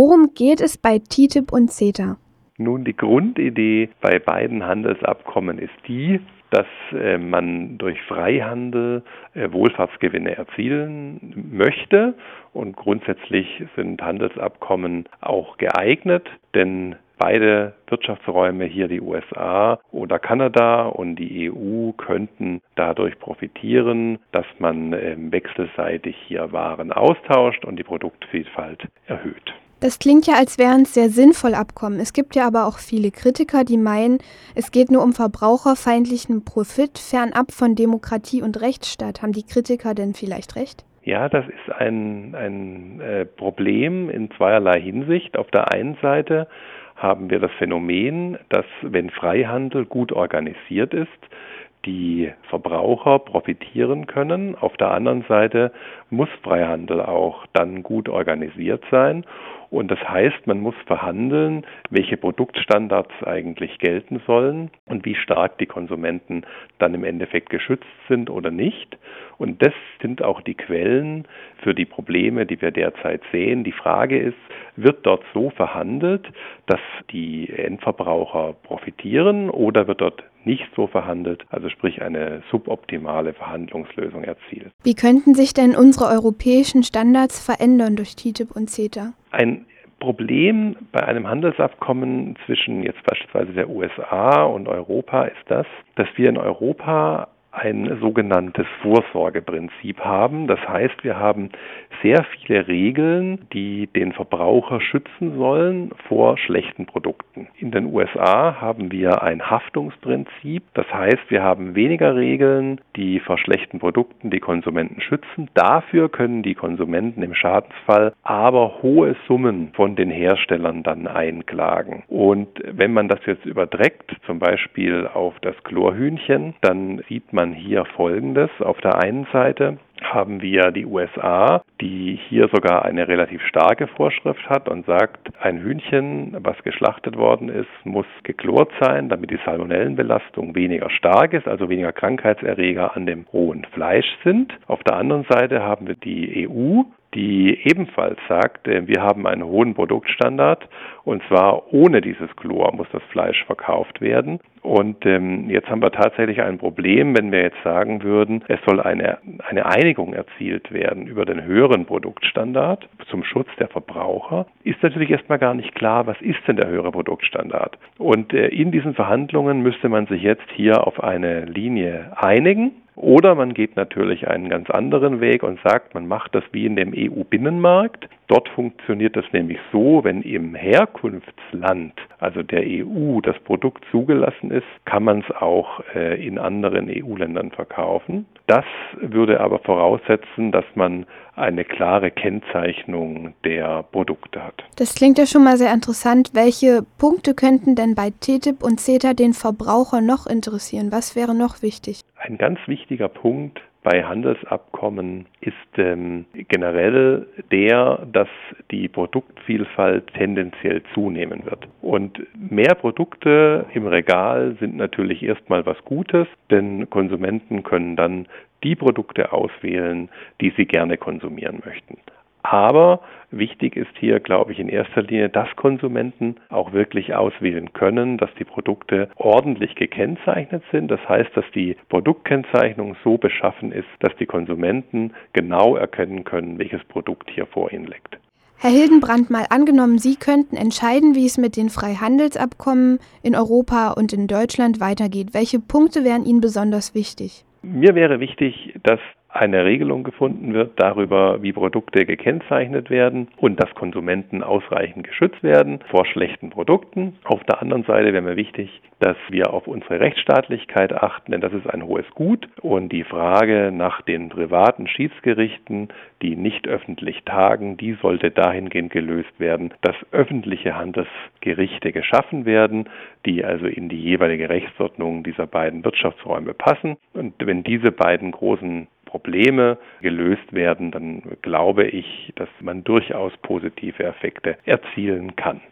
Worum geht es bei TTIP und CETA? Nun, die Grundidee bei beiden Handelsabkommen ist die, dass äh, man durch Freihandel äh, Wohlfahrtsgewinne erzielen möchte. Und grundsätzlich sind Handelsabkommen auch geeignet, denn beide Wirtschaftsräume hier, die USA oder Kanada und die EU, könnten dadurch profitieren, dass man äh, wechselseitig hier Waren austauscht und die Produktvielfalt erhöht. Das klingt ja, als wären es sehr sinnvoll Abkommen. Es gibt ja aber auch viele Kritiker, die meinen, es geht nur um verbraucherfeindlichen Profit, fernab von Demokratie und Rechtsstaat. Haben die Kritiker denn vielleicht recht? Ja, das ist ein, ein äh, Problem in zweierlei Hinsicht. Auf der einen Seite haben wir das Phänomen, dass wenn Freihandel gut organisiert ist, die Verbraucher profitieren können. Auf der anderen Seite muss Freihandel auch dann gut organisiert sein. Und das heißt, man muss verhandeln, welche Produktstandards eigentlich gelten sollen und wie stark die Konsumenten dann im Endeffekt geschützt sind oder nicht. Und das sind auch die Quellen für die Probleme, die wir derzeit sehen. Die Frage ist, wird dort so verhandelt, dass die Endverbraucher profitieren oder wird dort nicht so verhandelt, also sprich eine suboptimale Verhandlungslösung erzielt. Wie könnten sich denn unsere europäischen Standards verändern durch TTIP und CETA? Ein Problem bei einem Handelsabkommen zwischen jetzt beispielsweise der USA und Europa ist das, dass wir in Europa ein sogenanntes Vorsorgeprinzip haben. Das heißt, wir haben sehr viele Regeln, die den Verbraucher schützen sollen vor schlechten Produkten. In den USA haben wir ein Haftungsprinzip. Das heißt, wir haben weniger Regeln, die vor schlechten Produkten die Konsumenten schützen. Dafür können die Konsumenten im Schadensfall aber hohe Summen von den Herstellern dann einklagen. Und wenn man das jetzt überträgt, zum Beispiel auf das Chlorhühnchen, dann sieht man hier Folgendes. Auf der einen Seite haben wir die USA, die hier sogar eine relativ starke Vorschrift hat und sagt, ein Hühnchen, was geschlachtet worden ist, muss geklort sein, damit die Salmonellenbelastung weniger stark ist, also weniger Krankheitserreger an dem rohen Fleisch sind. Auf der anderen Seite haben wir die EU, die ebenfalls sagt, wir haben einen hohen Produktstandard und zwar ohne dieses Chlor muss das Fleisch verkauft werden. Und ähm, jetzt haben wir tatsächlich ein Problem, wenn wir jetzt sagen würden, es soll eine, eine Einigung erzielt werden über den höheren Produktstandard zum Schutz der Verbraucher, ist natürlich erstmal gar nicht klar, was ist denn der höhere Produktstandard. Und äh, in diesen Verhandlungen müsste man sich jetzt hier auf eine Linie einigen oder man geht natürlich einen ganz anderen Weg und sagt, man macht das wie in dem EU-Binnenmarkt. Dort funktioniert das nämlich so, wenn im Herkunftsland, also der EU, das Produkt zugelassen ist, kann man es auch äh, in anderen EU-Ländern verkaufen. Das würde aber voraussetzen, dass man eine klare Kennzeichnung der Produkte hat. Das klingt ja schon mal sehr interessant. Welche Punkte könnten denn bei TTIP und CETA den Verbraucher noch interessieren? Was wäre noch wichtig? Ein ganz wichtiger Punkt bei Handelsabkommen ist ähm, generell der, dass die Produktvielfalt tendenziell zunehmen wird. Und mehr Produkte im Regal sind natürlich erstmal was Gutes, denn Konsumenten können dann die Produkte auswählen, die sie gerne konsumieren möchten. Aber wichtig ist hier, glaube ich, in erster Linie, dass Konsumenten auch wirklich auswählen können, dass die Produkte ordentlich gekennzeichnet sind. Das heißt, dass die Produktkennzeichnung so beschaffen ist, dass die Konsumenten genau erkennen können, welches Produkt hier vor ihnen liegt. Herr Hildenbrand, mal angenommen, Sie könnten entscheiden, wie es mit den Freihandelsabkommen in Europa und in Deutschland weitergeht. Welche Punkte wären Ihnen besonders wichtig? Mir wäre wichtig, dass eine Regelung gefunden wird darüber, wie Produkte gekennzeichnet werden und dass Konsumenten ausreichend geschützt werden vor schlechten Produkten. Auf der anderen Seite wäre mir wichtig, dass wir auf unsere Rechtsstaatlichkeit achten, denn das ist ein hohes Gut. Und die Frage nach den privaten Schiedsgerichten, die nicht öffentlich tagen, die sollte dahingehend gelöst werden, dass öffentliche Handelsgerichte geschaffen werden, die also in die jeweilige Rechtsordnung dieser beiden Wirtschaftsräume passen. Und wenn diese beiden großen Probleme gelöst werden, dann glaube ich, dass man durchaus positive Effekte erzielen kann.